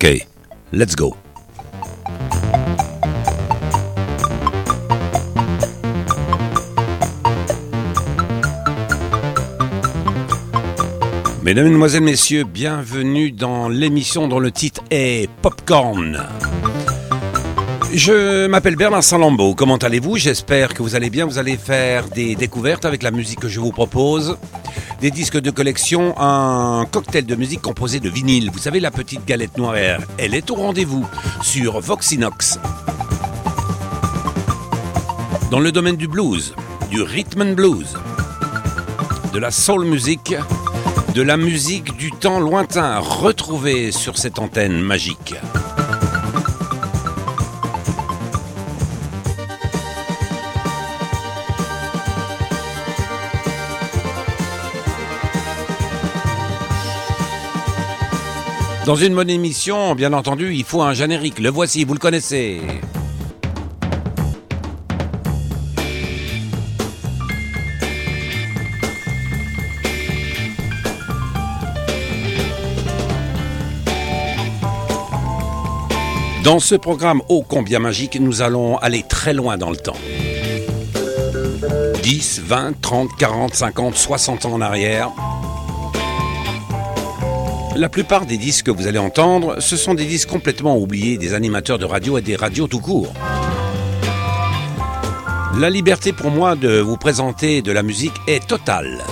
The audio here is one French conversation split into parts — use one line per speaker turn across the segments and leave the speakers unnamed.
Ok, let's go. Mesdames, Mesdemoiselles, Messieurs, bienvenue dans l'émission dont le titre est Popcorn. Je m'appelle Bernard Salambo. Comment allez-vous? J'espère que vous allez bien. Vous allez faire des découvertes avec la musique que je vous propose. Des disques de collection, un cocktail de musique composé de vinyle. Vous savez, la petite galette noire, elle est au rendez-vous sur Voxinox. Dans le domaine du blues, du rhythm and blues, de la soul music, de la musique du temps lointain retrouvée sur cette antenne magique. Dans une bonne émission, bien entendu, il faut un générique. Le voici, vous le connaissez. Dans ce programme ô combien magique, nous allons aller très loin dans le temps. 10, 20, 30, 40, 50, 60 ans en arrière. La plupart des disques que vous allez entendre, ce sont des disques complètement oubliés des animateurs de radio et des radios tout court. La liberté pour moi de vous présenter de la musique est totale.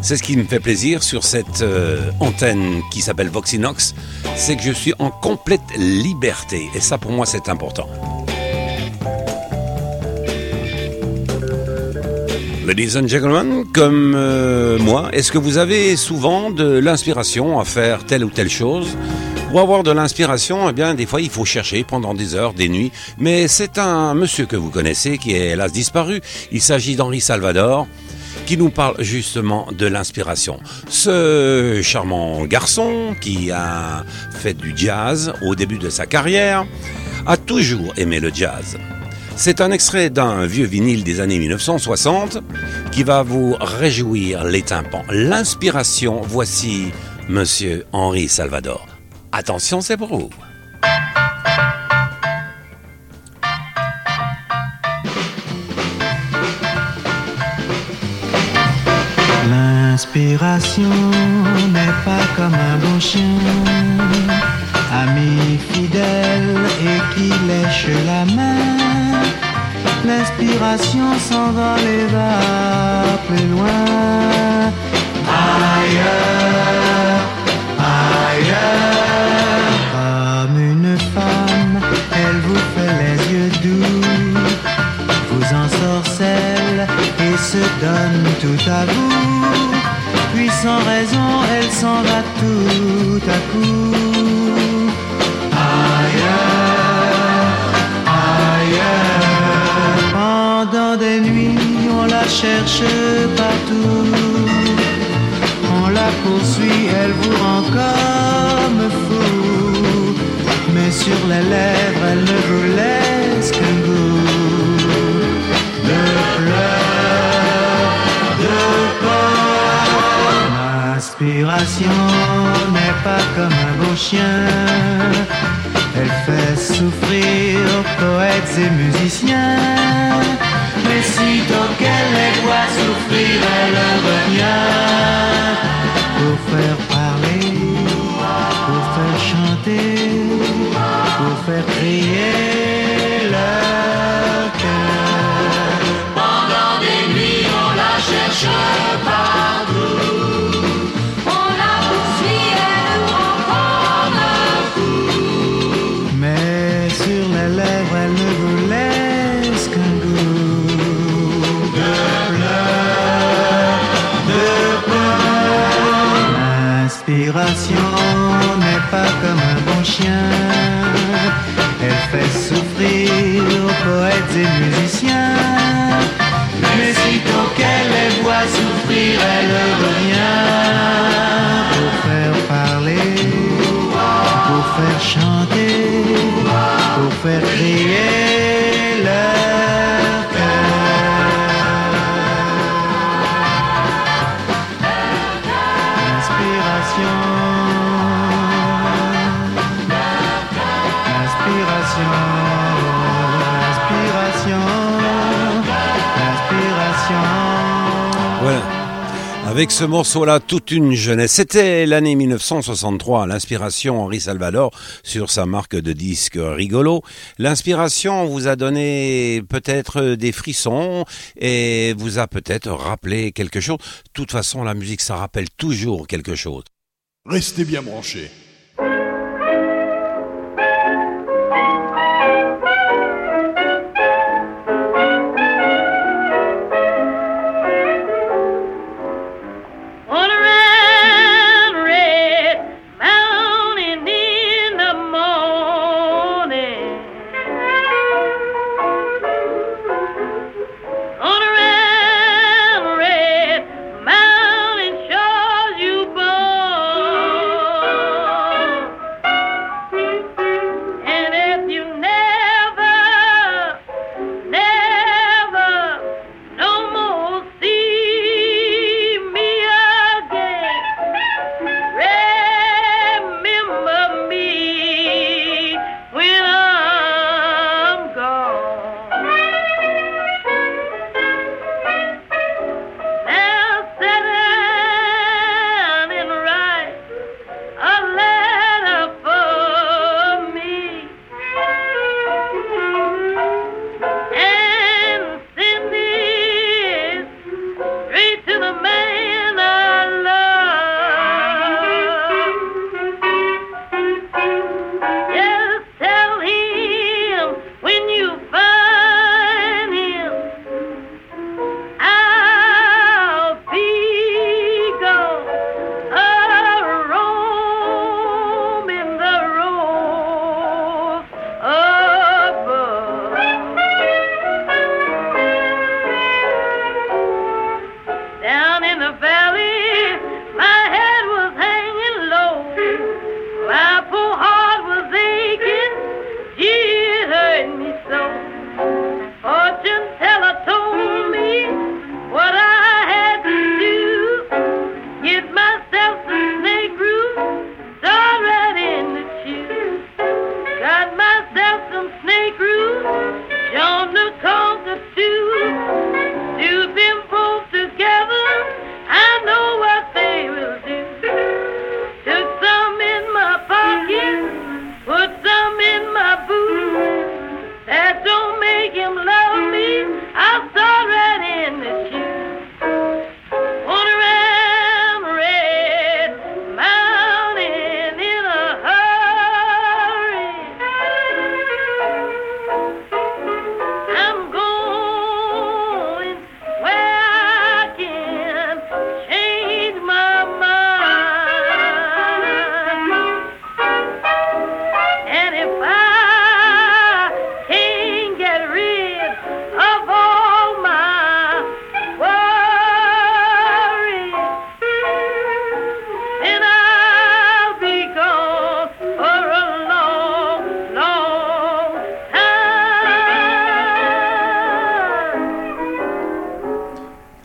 C'est ce qui me fait plaisir sur cette euh, antenne qui s'appelle Voxinox, c'est que je suis en complète liberté. Et ça pour moi c'est important. Ladies and gentlemen, comme euh, moi, est-ce que vous avez souvent de l'inspiration à faire telle ou telle chose? Pour avoir de l'inspiration, eh bien, des fois, il faut chercher pendant des heures, des nuits. Mais c'est un monsieur que vous connaissez qui est hélas disparu. Il s'agit d'Henri Salvador qui nous parle justement de l'inspiration. Ce charmant garçon qui a fait du jazz au début de sa carrière a toujours aimé le jazz. C'est un extrait d'un vieux vinyle des années 1960 qui va vous réjouir les tympans. L'inspiration, voici Monsieur Henri Salvador. Attention, c'est pour vous.
L'inspiration n'est pas comme un bon chien, ami fidèle et qui lèche la main. L'inspiration s'en va les va plus loin. Ailleurs, ailleurs. Comme une femme, elle vous fait les yeux doux, vous ensorcelle et se donne tout à vous. Puis sans raison, elle s'en va tout à coup. La cherche partout. On la poursuit, elle vous rend comme fou. Mais sur les lèvres, elle ne vous laisse qu'un goût de pleurs, de peur. L'inspiration n'est pas comme un beau chien. Elle fait souffrir poètes et musiciens. Sitôt qu'elle les voit souffrir, elle revient pour faire parler, pour faire chanter, pour faire crier pas comme un bon chien. Elle fait souffrir poètes et musiciens. Mais sitôt qu'elle les voit souffrir, elle revient pour faire parler pour faire chanter, pour faire crier
Avec ce morceau-là, toute une jeunesse. C'était l'année 1963, l'inspiration Henri Salvador sur sa marque de disques rigolo. L'inspiration vous a donné peut-être des frissons et vous a peut-être rappelé quelque chose. De toute façon, la musique, ça rappelle toujours quelque chose.
Restez bien branchés.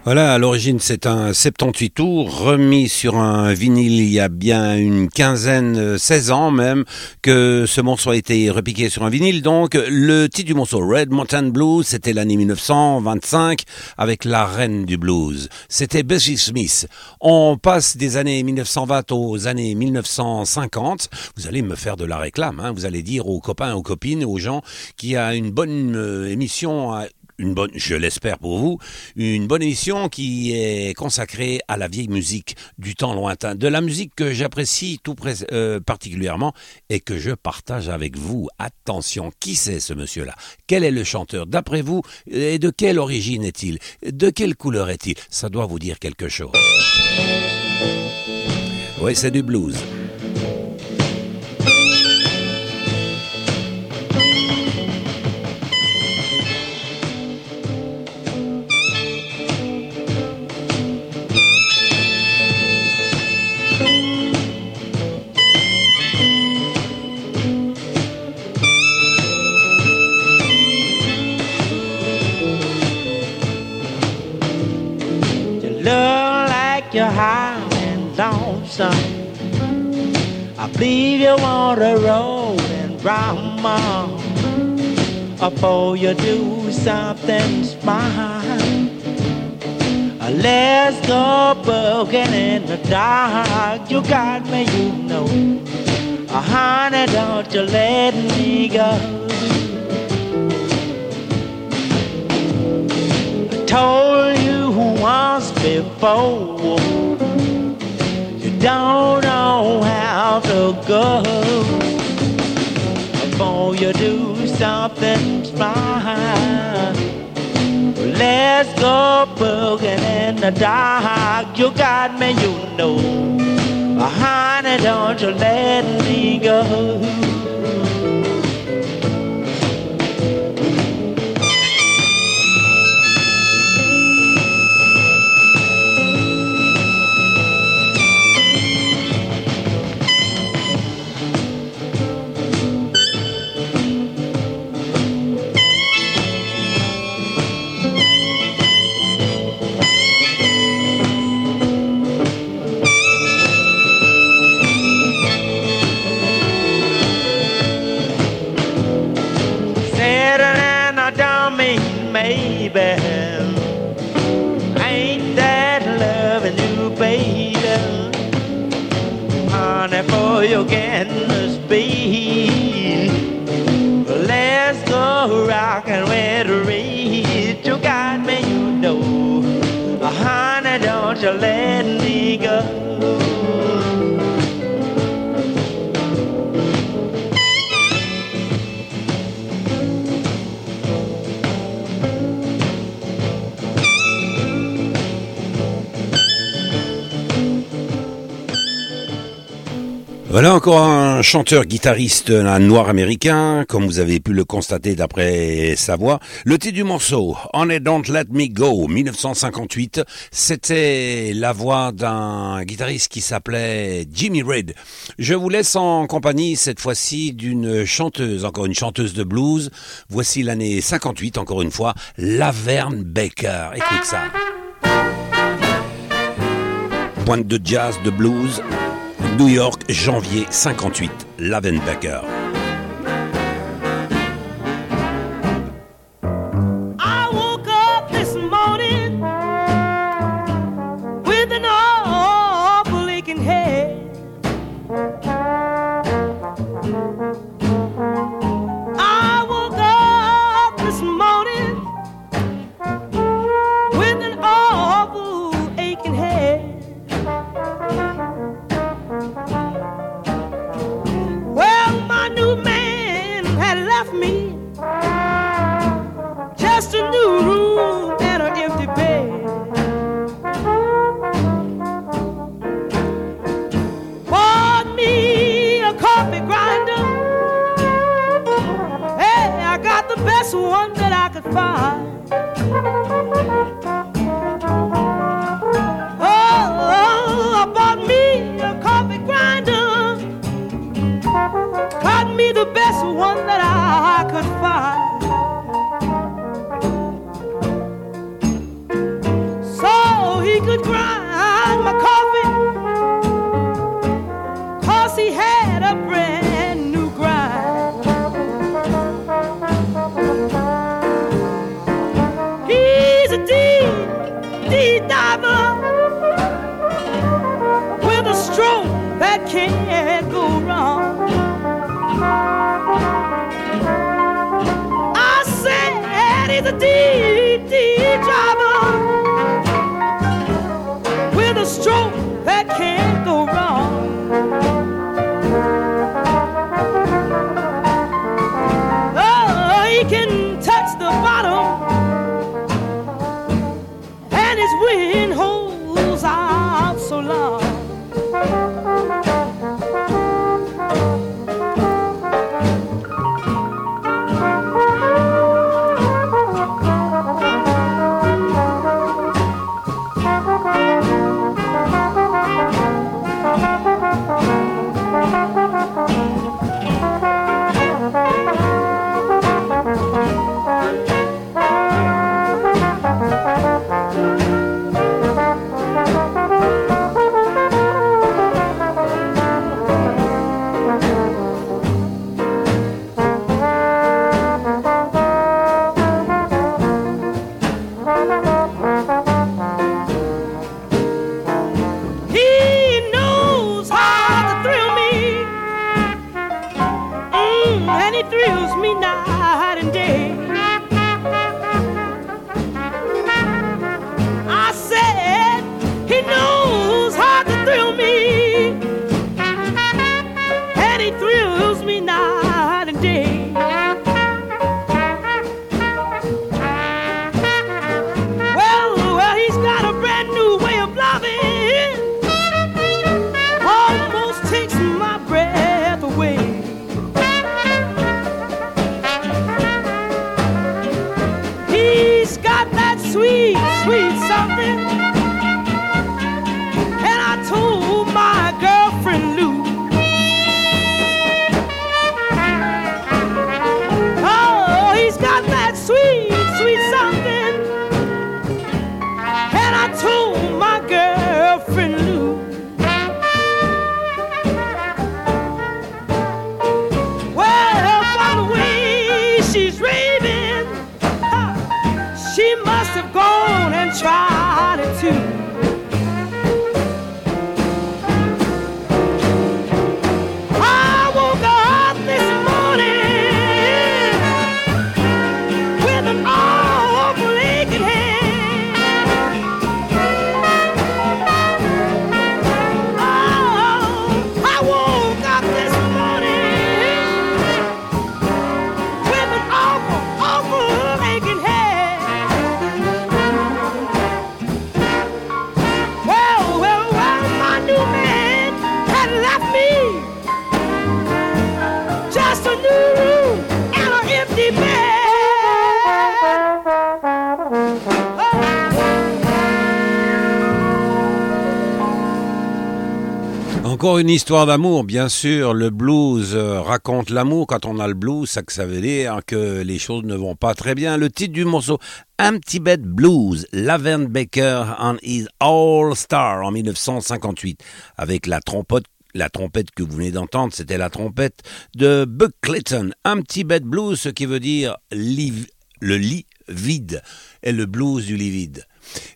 Voilà, à l'origine, c'est un 78 tours remis sur un vinyle il y a bien une quinzaine, euh, 16 ans même, que ce morceau a été repiqué sur un vinyle. Donc, le titre du morceau, Red Mountain Blues, c'était l'année 1925 avec la reine du blues. C'était Bessie Smith. On passe des années 1920 aux années 1950. Vous allez me faire de la réclame, hein. Vous allez dire aux copains, aux copines, aux gens qu'il y a une bonne euh, émission à une bonne, je l'espère pour vous, une bonne émission qui est consacrée à la vieille musique du temps lointain, de la musique que j'apprécie tout euh, particulièrement et que je partage avec vous. Attention, qui c'est ce monsieur-là? Quel est le chanteur? D'après vous, et de quelle origine est-il? De quelle couleur est-il? Ça doit vous dire quelque chose. Oui, c'est du blues.
You're high and lonesome. I believe you want to roll and grandma. Before you do something smart, Let's go broken in the dark. You got me, you know. Honey, don't you let me go. I told you once before. You don't know how to go. Before you do something smart. Let's go broken in the dark. You got me, you know. Honey, don't you let me go. You
Voilà encore un chanteur-guitariste, un noir américain, comme vous avez pu le constater d'après sa voix. Le titre du morceau, On It Don't Let Me Go, 1958, c'était la voix d'un guitariste qui s'appelait Jimmy Reed. Je vous laisse en compagnie cette fois-ci d'une chanteuse, encore une chanteuse de blues. Voici l'année 58, encore une fois, Laverne Baker. Écoute ça. Pointe de jazz, de blues, New York, janvier 58, Lavenbacker.
Une histoire d'amour, bien sûr. Le blues euh, raconte l'amour. Quand on a le blues, ça, ça veut dire que les choses ne vont pas très bien. Le titre du morceau, Empty Bed Blues, Laverne Baker on His All Star en 1958, avec la trompette la trompette que vous venez d'entendre, c'était la trompette de Buck Clayton. Empty Bed Blues, ce qui veut dire le lit vide, et le blues du lit vide.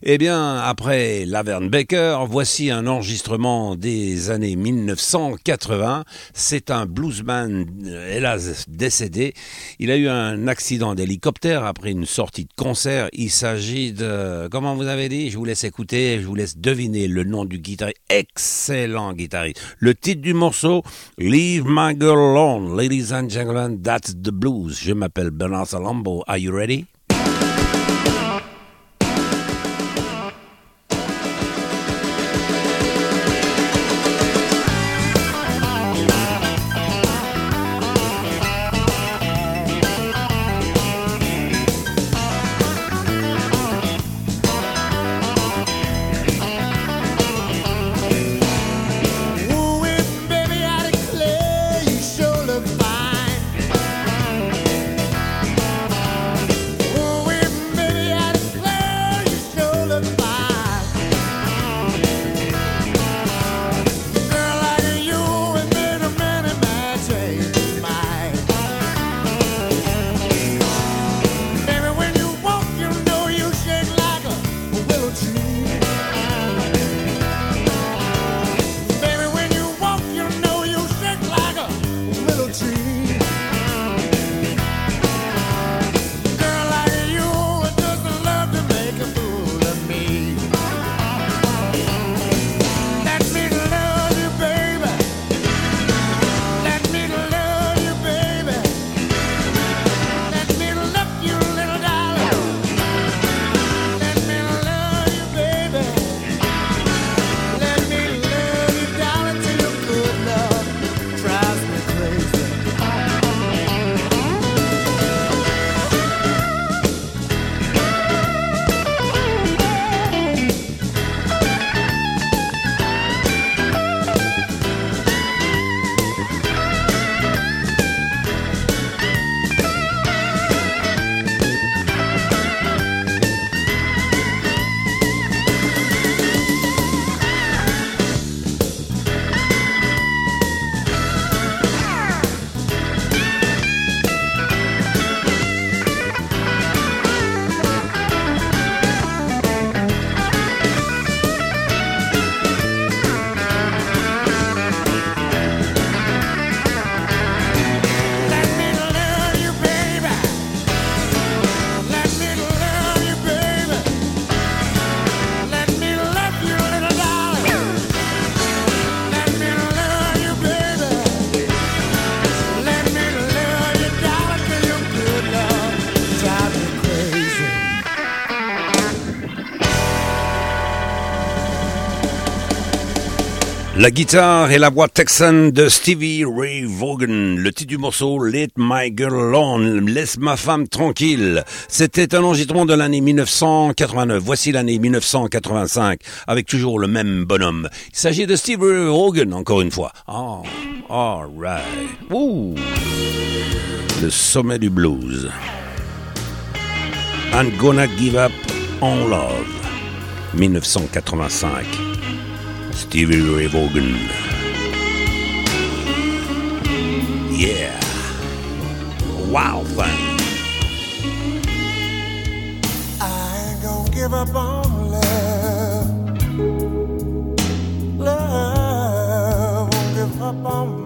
Eh bien, après Laverne Baker, voici un enregistrement des années 1980. C'est un bluesman, euh, hélas décédé. Il a eu un accident d'hélicoptère après une sortie de concert. Il s'agit de, comment vous avez dit, je vous laisse écouter, je vous laisse deviner le nom du guitariste. Excellent guitariste. Le titre du morceau, Leave My Girl Alone, Ladies and Gentlemen, That's the Blues. Je m'appelle Bernard Salambo. Are you ready? La guitare et la voix texane de Stevie Ray Vaughan. Le titre du morceau, Let My Girl Alone, laisse ma femme tranquille. C'était un enregistrement de l'année 1989. Voici l'année 1985, avec toujours le même bonhomme. Il s'agit de Stevie Ray Vaughan, encore une fois. Oh, alright. Ouh. Le sommet du blues. I'm gonna give up on love. 1985. Stevie Ray Vaughan. Yeah. Wow, fun.
I ain't gonna give up on love. Love won't give up on me.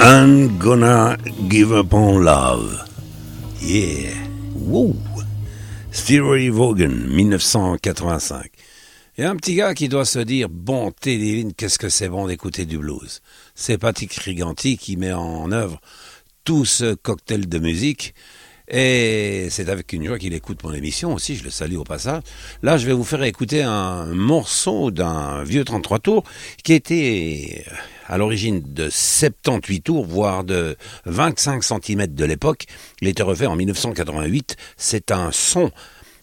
I'm gonna give up on love. Yeah. Wow. Stevie Vaughan, 1985. Il y a un petit gars qui doit se dire Bon, divine, qu'est-ce que c'est bon d'écouter du blues? C'est Patrick Riganti qui met en œuvre tout ce cocktail de musique. Et c'est avec une joie qu'il écoute mon émission aussi, je le salue au passage. Là, je vais vous faire écouter un morceau d'un vieux 33 tours qui était à l'origine de 78 tours, voire de 25 cm de l'époque. Il était refait en 1988. C'est un son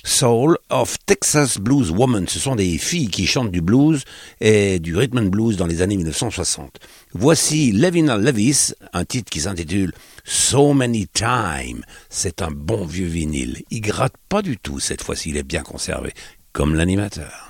Soul of Texas Blues Woman. Ce sont des filles qui chantent du blues et du rhythm and blues dans les années 1960. Voici Levina Levis, un titre qui s'intitule So Many Times. C'est un bon vieux vinyle. Il gratte pas du tout cette fois-ci, il est bien conservé, comme l'animateur.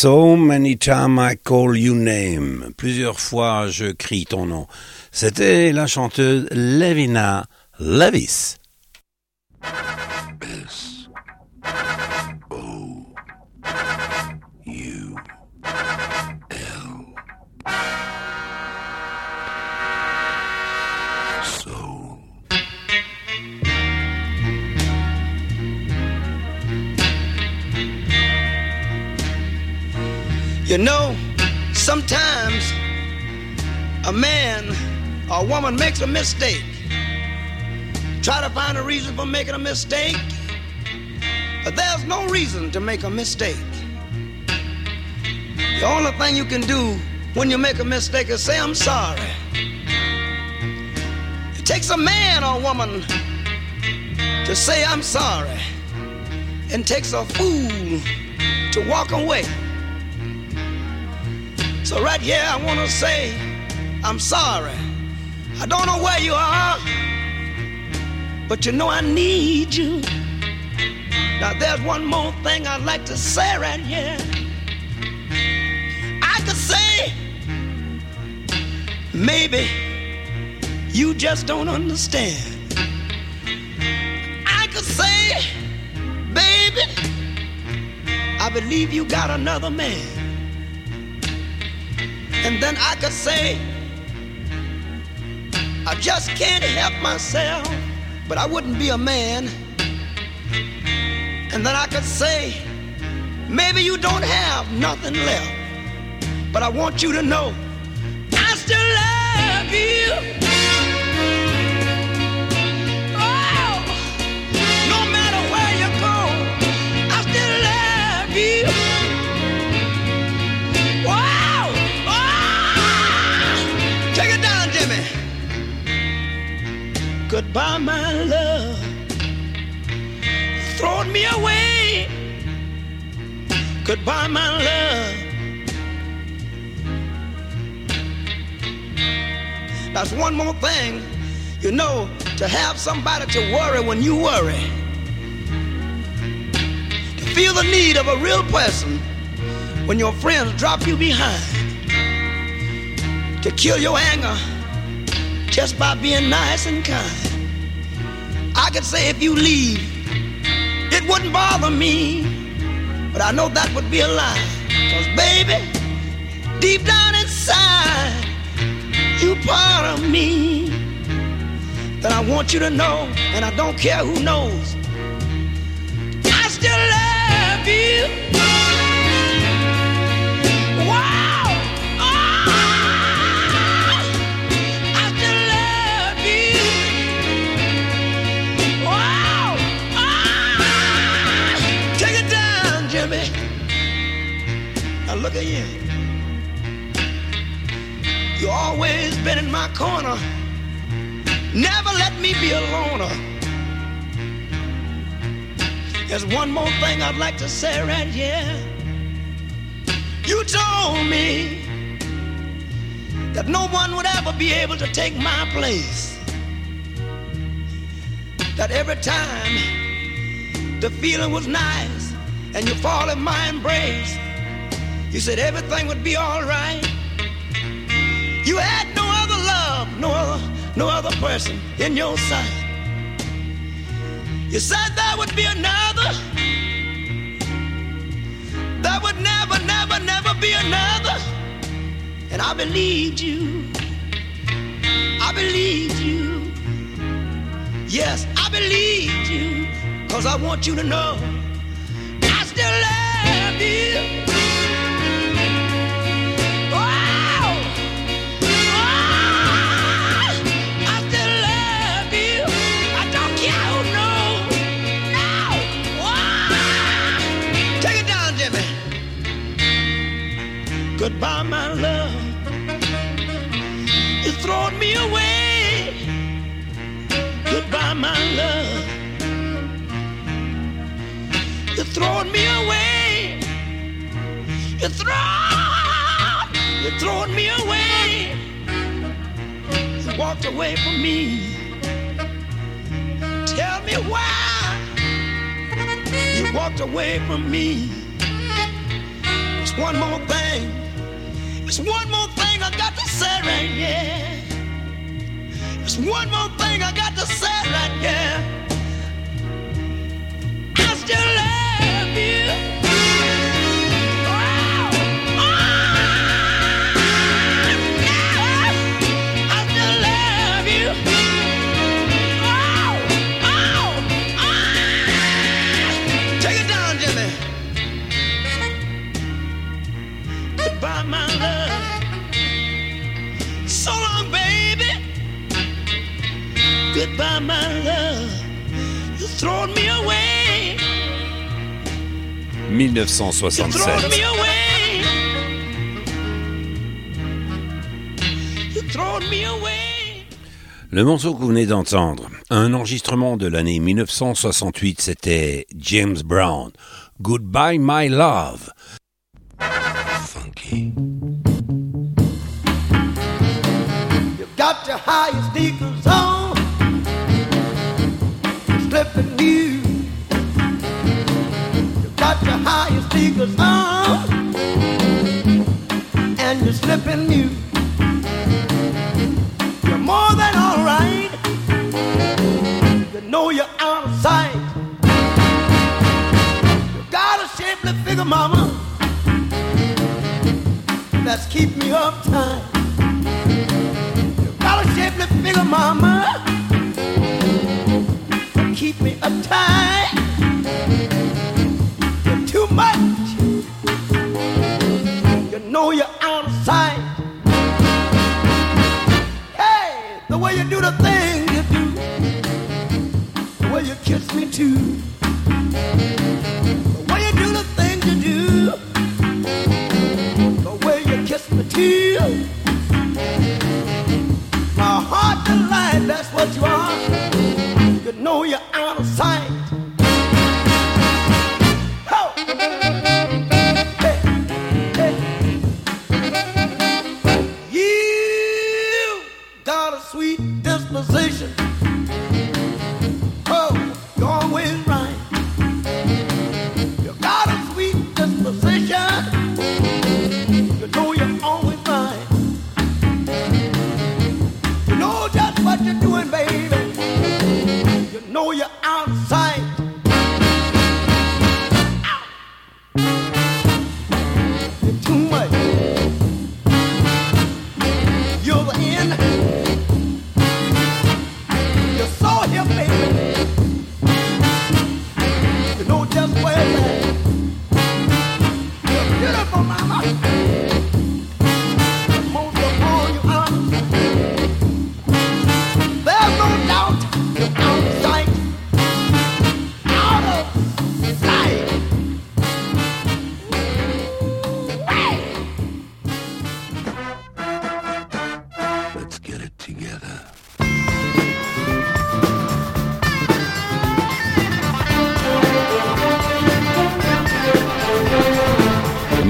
So many times I call you name. Plusieurs fois je crie ton nom. C'était la chanteuse Levina Levis.
You know, sometimes a man or a woman makes a mistake. Try to find a reason for making a mistake. But there's no reason to make a mistake. The only thing you can do when you make a mistake is say, I'm sorry. It takes a man or a woman to say, I'm sorry. And takes a fool to walk away. So, right here, I want to say, I'm sorry. I don't know where you are, but you know I need you. Now, there's one more thing I'd like to say right here. I could say, maybe you just don't understand. I could say, baby, I believe you got another man. And then I could say, I just can't help myself, but I wouldn't be a man And then I could say, maybe you don't have nothing left. But I want you to know, I still love you. Goodbye, my love. Throwing me away. Goodbye, my love. That's one more thing, you know, to have somebody to worry when you worry. To feel the need of a real person when your friends drop you behind. To kill your anger just by being nice and kind. I could say if you leave, it wouldn't bother me, but I know that would be a lie. Cause baby, deep down inside, you part of me that I want you to know, and I don't care who knows. I still love you. Look at you. You always been in my corner. Never let me be a loner. There's one more thing I'd like to say right here. You told me that no one would ever be able to take my place. That every time the feeling was nice and you fall in my embrace, you said everything would be alright. You had no other love, no other, no other person in your sight. You said there would be another. There would never, never, never be another. And I believed you. I believed you. Yes, I believed you. Cause I want you to know I still love you. Goodbye, my love. You throwing me away. Goodbye, my love. You're throwing me away. You're throwing, you're throwing me away. You walked away from me. Tell me why you walked away from me. It's one more thing. It's one more thing I got to say right here. It's one more thing I got to say right here. I still love you. Wow. Ah, So long, baby. Goodbye, my love. You throwing me away. You throwing
1967.
me away. You throwing me away.
Le morceau que vous venez d'entendre, un enregistrement de l'année 1968, c'était James Brown. Goodbye My Love. Funky.
Highest sneakers on, slipping new. You got your highest sneakers on, and you're slipping new. You're more than all right. You know you're out of sight. You got a shapely figure, mama. That's keep me uptight. Got Nigga, mama, keep me uptight. You're too much. You know you're out of sight. Hey, the way you do the you do, the way you kiss me too.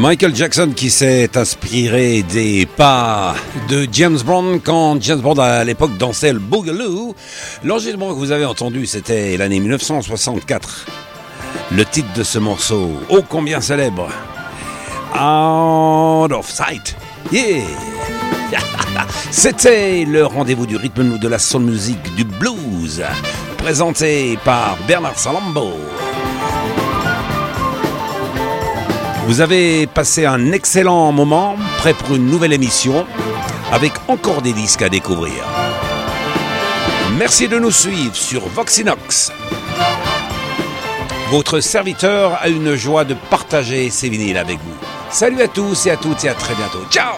Michael Jackson qui s'est inspiré des pas de James Bond quand James Bond à l'époque dansait le Boogaloo. L'enregistrement que vous avez entendu c'était l'année 1964. Le titre de ce morceau, ô combien célèbre, Out of Sight. Yeah C'était le rendez-vous du rythme de la soul music du blues, présenté par Bernard Salambo. Vous avez passé un excellent moment, prêt pour une nouvelle émission, avec encore des disques à découvrir. Merci de nous suivre sur Voxinox. Votre serviteur a une joie de partager ces vinyles avec vous. Salut à tous et à toutes et à très bientôt. Ciao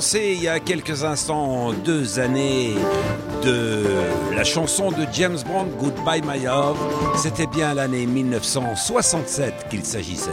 il y a quelques instants deux années de la chanson de James Bond Goodbye My Love. C'était bien l'année 1967 qu'il s'agissait.